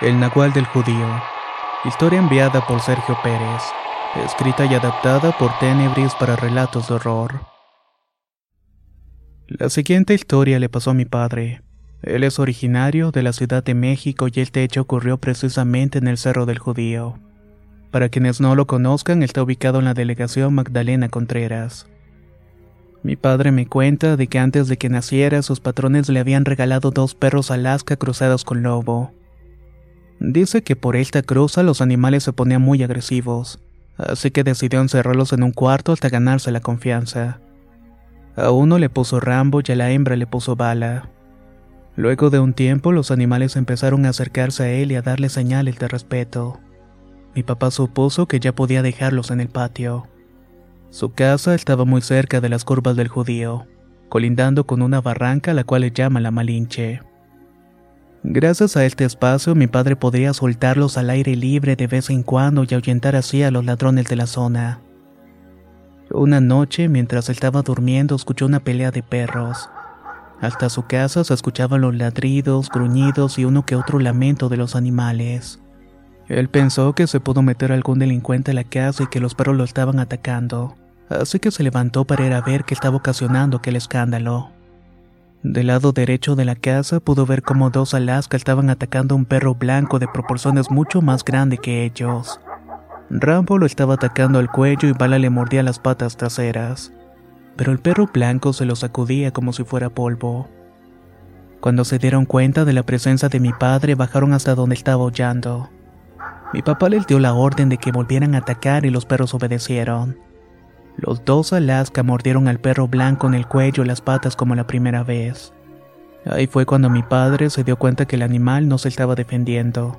El Nahual del Judío. Historia enviada por Sergio Pérez. Escrita y adaptada por Tenebris para relatos de horror. La siguiente historia le pasó a mi padre. Él es originario de la Ciudad de México y este hecho ocurrió precisamente en el Cerro del Judío. Para quienes no lo conozcan, está ubicado en la delegación Magdalena Contreras. Mi padre me cuenta de que antes de que naciera sus patrones le habían regalado dos perros Alaska cruzados con lobo. Dice que por esta cruza los animales se ponían muy agresivos, así que decidió encerrarlos en un cuarto hasta ganarse la confianza. A uno le puso Rambo y a la hembra le puso Bala. Luego de un tiempo los animales empezaron a acercarse a él y a darle señales de respeto. Mi papá supuso que ya podía dejarlos en el patio. Su casa estaba muy cerca de las curvas del judío, colindando con una barranca a la cual le llama la Malinche. Gracias a este espacio mi padre podría soltarlos al aire libre de vez en cuando y ahuyentar así a los ladrones de la zona. Una noche, mientras estaba durmiendo, escuchó una pelea de perros. Hasta su casa se escuchaban los ladridos, gruñidos y uno que otro lamento de los animales. Él pensó que se pudo meter algún delincuente a la casa y que los perros lo estaban atacando, así que se levantó para ir a ver qué estaba ocasionando aquel escándalo. Del lado derecho de la casa pudo ver cómo dos Alaska estaban atacando a un perro blanco de proporciones mucho más grande que ellos. Rambo lo estaba atacando al cuello y Bala le mordía las patas traseras, pero el perro blanco se lo sacudía como si fuera polvo. Cuando se dieron cuenta de la presencia de mi padre, bajaron hasta donde estaba hollando. Mi papá les dio la orden de que volvieran a atacar y los perros obedecieron. Los dos Alaska mordieron al perro blanco en el cuello y las patas como la primera vez. Ahí fue cuando mi padre se dio cuenta que el animal no se estaba defendiendo,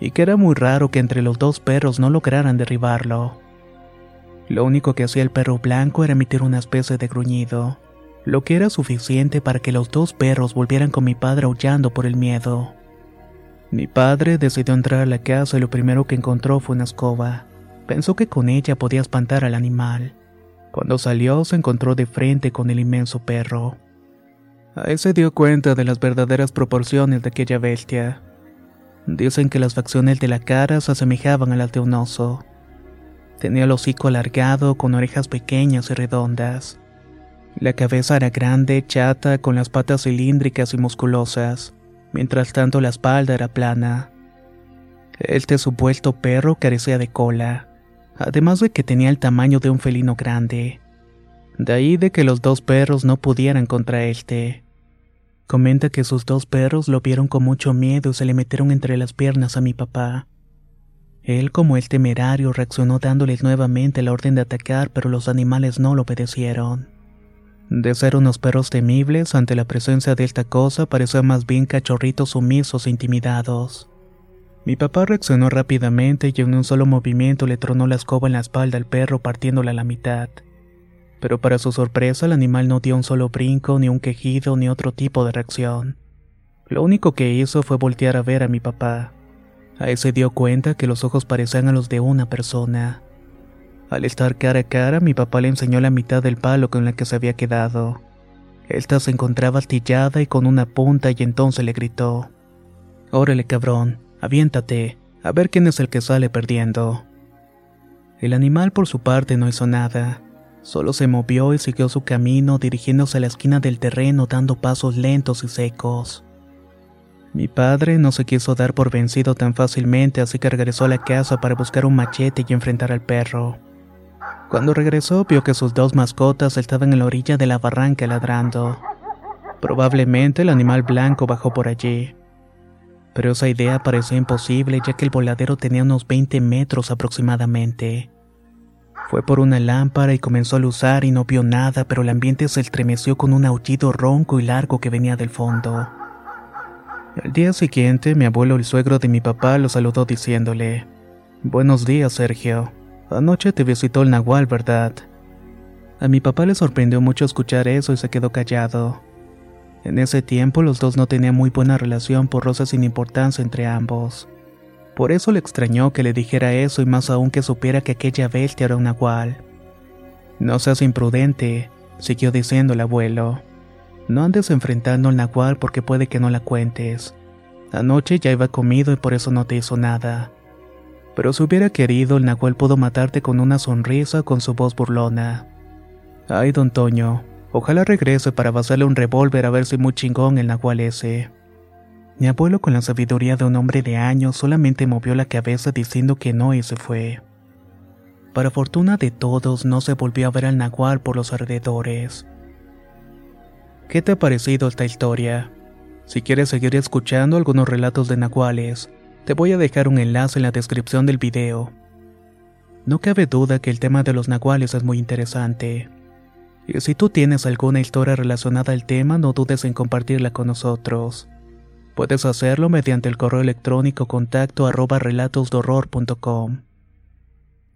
y que era muy raro que entre los dos perros no lograran derribarlo. Lo único que hacía el perro blanco era emitir una especie de gruñido, lo que era suficiente para que los dos perros volvieran con mi padre aullando por el miedo. Mi padre decidió entrar a la casa y lo primero que encontró fue una escoba. Pensó que con ella podía espantar al animal. Cuando salió se encontró de frente con el inmenso perro. Ahí se dio cuenta de las verdaderas proporciones de aquella bestia. Dicen que las facciones de la cara se asemejaban a las de un oso. Tenía el hocico alargado con orejas pequeñas y redondas. La cabeza era grande, chata, con las patas cilíndricas y musculosas, mientras tanto la espalda era plana. Este supuesto perro carecía de cola además de que tenía el tamaño de un felino grande. De ahí de que los dos perros no pudieran contra este. Comenta que sus dos perros lo vieron con mucho miedo y se le metieron entre las piernas a mi papá. Él, como el temerario, reaccionó dándoles nuevamente la orden de atacar, pero los animales no lo obedecieron. De ser unos perros temibles, ante la presencia de esta cosa, parecían más bien cachorritos sumisos e intimidados. Mi papá reaccionó rápidamente y en un solo movimiento le tronó la escoba en la espalda al perro partiéndola a la mitad. Pero para su sorpresa el animal no dio un solo brinco, ni un quejido, ni otro tipo de reacción. Lo único que hizo fue voltear a ver a mi papá. Ahí se dio cuenta que los ojos parecían a los de una persona. Al estar cara a cara, mi papá le enseñó la mitad del palo con la que se había quedado. Esta se encontraba astillada y con una punta y entonces le gritó. Órale, cabrón, aviéntate, A ver quién es el que sale perdiendo. El animal por su parte no hizo nada. Solo se movió y siguió su camino dirigiéndose a la esquina del terreno dando pasos lentos y secos. Mi padre no se quiso dar por vencido tan fácilmente, así que regresó a la casa para buscar un machete y enfrentar al perro. Cuando regresó vio que sus dos mascotas estaban en la orilla de la barranca ladrando. Probablemente el animal blanco bajó por allí. Pero esa idea parecía imposible ya que el voladero tenía unos 20 metros aproximadamente. Fue por una lámpara y comenzó a luzar y no vio nada, pero el ambiente se estremeció con un aullido ronco y largo que venía del fondo. El día siguiente, mi abuelo, el suegro de mi papá, lo saludó diciéndole: Buenos días, Sergio. Anoche te visitó el Nahual, ¿verdad? A mi papá le sorprendió mucho escuchar eso y se quedó callado. En ese tiempo los dos no tenían muy buena relación por rosas sin importancia entre ambos. Por eso le extrañó que le dijera eso y más aún que supiera que aquella bestia era un nahual. No seas imprudente, siguió diciendo el abuelo. No andes enfrentando al nahual porque puede que no la cuentes. Anoche ya iba comido y por eso no te hizo nada. Pero si hubiera querido, el nahual pudo matarte con una sonrisa o con su voz burlona. Ay, don Toño, ojalá regrese para basarle un revólver a ver si muy chingón el nahual ese. Mi abuelo, con la sabiduría de un hombre de años, solamente movió la cabeza diciendo que no y se fue. Para fortuna de todos, no se volvió a ver al nahual por los alrededores. ¿Qué te ha parecido esta historia? Si quieres seguir escuchando algunos relatos de nahuales, te voy a dejar un enlace en la descripción del video. No cabe duda que el tema de los nahuales es muy interesante. Y si tú tienes alguna historia relacionada al tema, no dudes en compartirla con nosotros. Puedes hacerlo mediante el correo electrónico contacto arroba relatosdorror.com.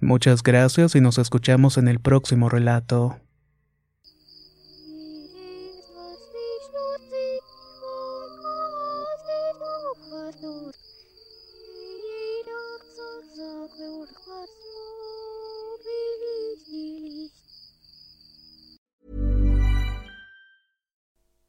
Muchas gracias y nos escuchamos en el próximo relato.